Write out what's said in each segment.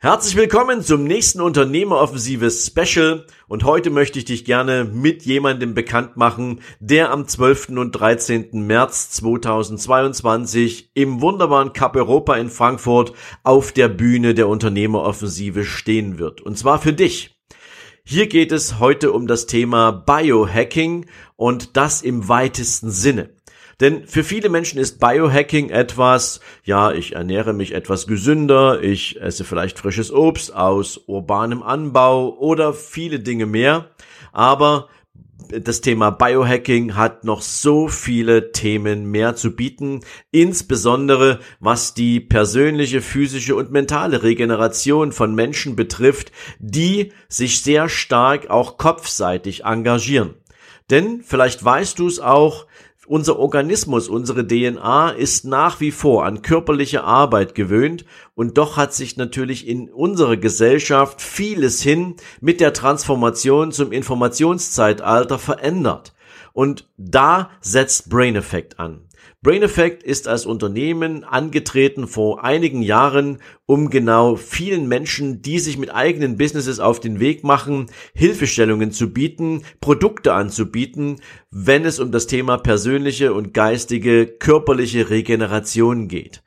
Herzlich willkommen zum nächsten Unternehmeroffensive Special und heute möchte ich dich gerne mit jemandem bekannt machen, der am 12. und 13. März 2022 im wunderbaren Cup Europa in Frankfurt auf der Bühne der Unternehmeroffensive stehen wird. Und zwar für dich. Hier geht es heute um das Thema Biohacking und das im weitesten Sinne. Denn für viele Menschen ist Biohacking etwas, ja, ich ernähre mich etwas gesünder, ich esse vielleicht frisches Obst aus urbanem Anbau oder viele Dinge mehr. Aber das Thema Biohacking hat noch so viele Themen mehr zu bieten, insbesondere was die persönliche, physische und mentale Regeneration von Menschen betrifft, die sich sehr stark auch kopfseitig engagieren. Denn vielleicht weißt du es auch, unser Organismus, unsere DNA ist nach wie vor an körperliche Arbeit gewöhnt und doch hat sich natürlich in unserer Gesellschaft vieles hin mit der Transformation zum Informationszeitalter verändert. Und da setzt Brain Effect an. Brain Effect ist als Unternehmen angetreten vor einigen Jahren, um genau vielen Menschen, die sich mit eigenen Businesses auf den Weg machen, Hilfestellungen zu bieten, Produkte anzubieten, wenn es um das Thema persönliche und geistige, körperliche Regeneration geht.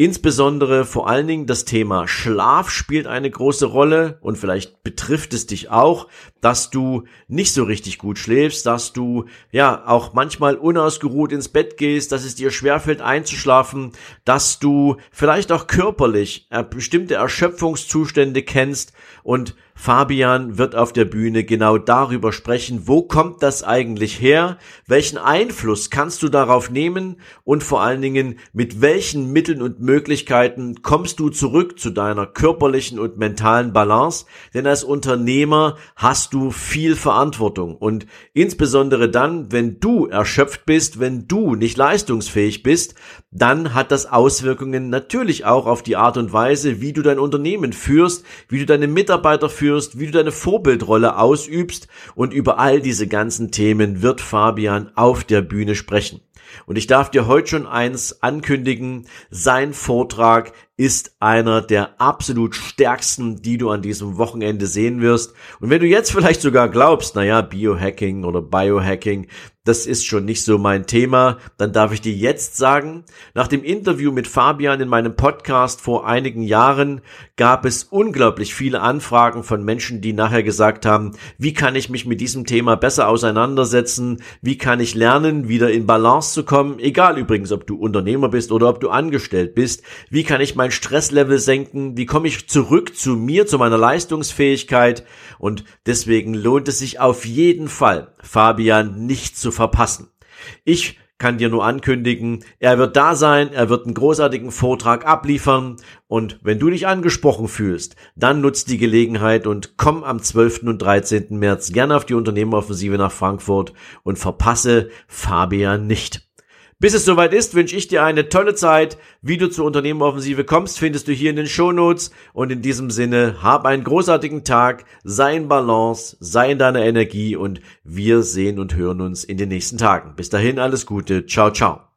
Insbesondere vor allen Dingen das Thema Schlaf spielt eine große Rolle und vielleicht betrifft es dich auch, dass du nicht so richtig gut schläfst, dass du ja auch manchmal unausgeruht ins Bett gehst, dass es dir schwerfällt einzuschlafen, dass du vielleicht auch körperlich bestimmte Erschöpfungszustände kennst und Fabian wird auf der Bühne genau darüber sprechen, wo kommt das eigentlich her, welchen Einfluss kannst du darauf nehmen? Und vor allen Dingen mit welchen Mitteln und Möglichkeiten kommst du zurück zu deiner körperlichen und mentalen Balance, denn als Unternehmer hast du viel Verantwortung. Und insbesondere dann, wenn du erschöpft bist, wenn du nicht leistungsfähig bist, dann hat das Auswirkungen natürlich auch auf die Art und Weise, wie du dein Unternehmen führst, wie du deine Mitarbeiter führst, führst, wie du deine Vorbildrolle ausübst und über all diese ganzen Themen wird Fabian auf der Bühne sprechen. Und ich darf dir heute schon eins ankündigen, sein Vortrag ist einer der absolut stärksten, die du an diesem Wochenende sehen wirst. Und wenn du jetzt vielleicht sogar glaubst, naja, Biohacking oder Biohacking, das ist schon nicht so mein Thema, dann darf ich dir jetzt sagen, nach dem Interview mit Fabian in meinem Podcast vor einigen Jahren gab es unglaublich viele Anfragen von Menschen, die nachher gesagt haben, wie kann ich mich mit diesem Thema besser auseinandersetzen, wie kann ich lernen, wieder in Balance zu kommen, egal übrigens, ob du Unternehmer bist oder ob du angestellt bist, wie kann ich mein Stresslevel senken, wie komme ich zurück zu mir, zu meiner Leistungsfähigkeit und deswegen lohnt es sich auf jeden Fall, Fabian nicht zu verpassen. Ich kann dir nur ankündigen, er wird da sein, er wird einen großartigen Vortrag abliefern und wenn du dich angesprochen fühlst, dann nutzt die Gelegenheit und komm am 12. und 13. März gerne auf die Unternehmeroffensive nach Frankfurt und verpasse Fabian nicht. Bis es soweit ist, wünsche ich dir eine tolle Zeit. Wie du zur Unternehmeroffensive kommst, findest du hier in den Shownotes. Und in diesem Sinne, hab einen großartigen Tag, sei in Balance, sei in deiner Energie und wir sehen und hören uns in den nächsten Tagen. Bis dahin alles Gute. Ciao, ciao.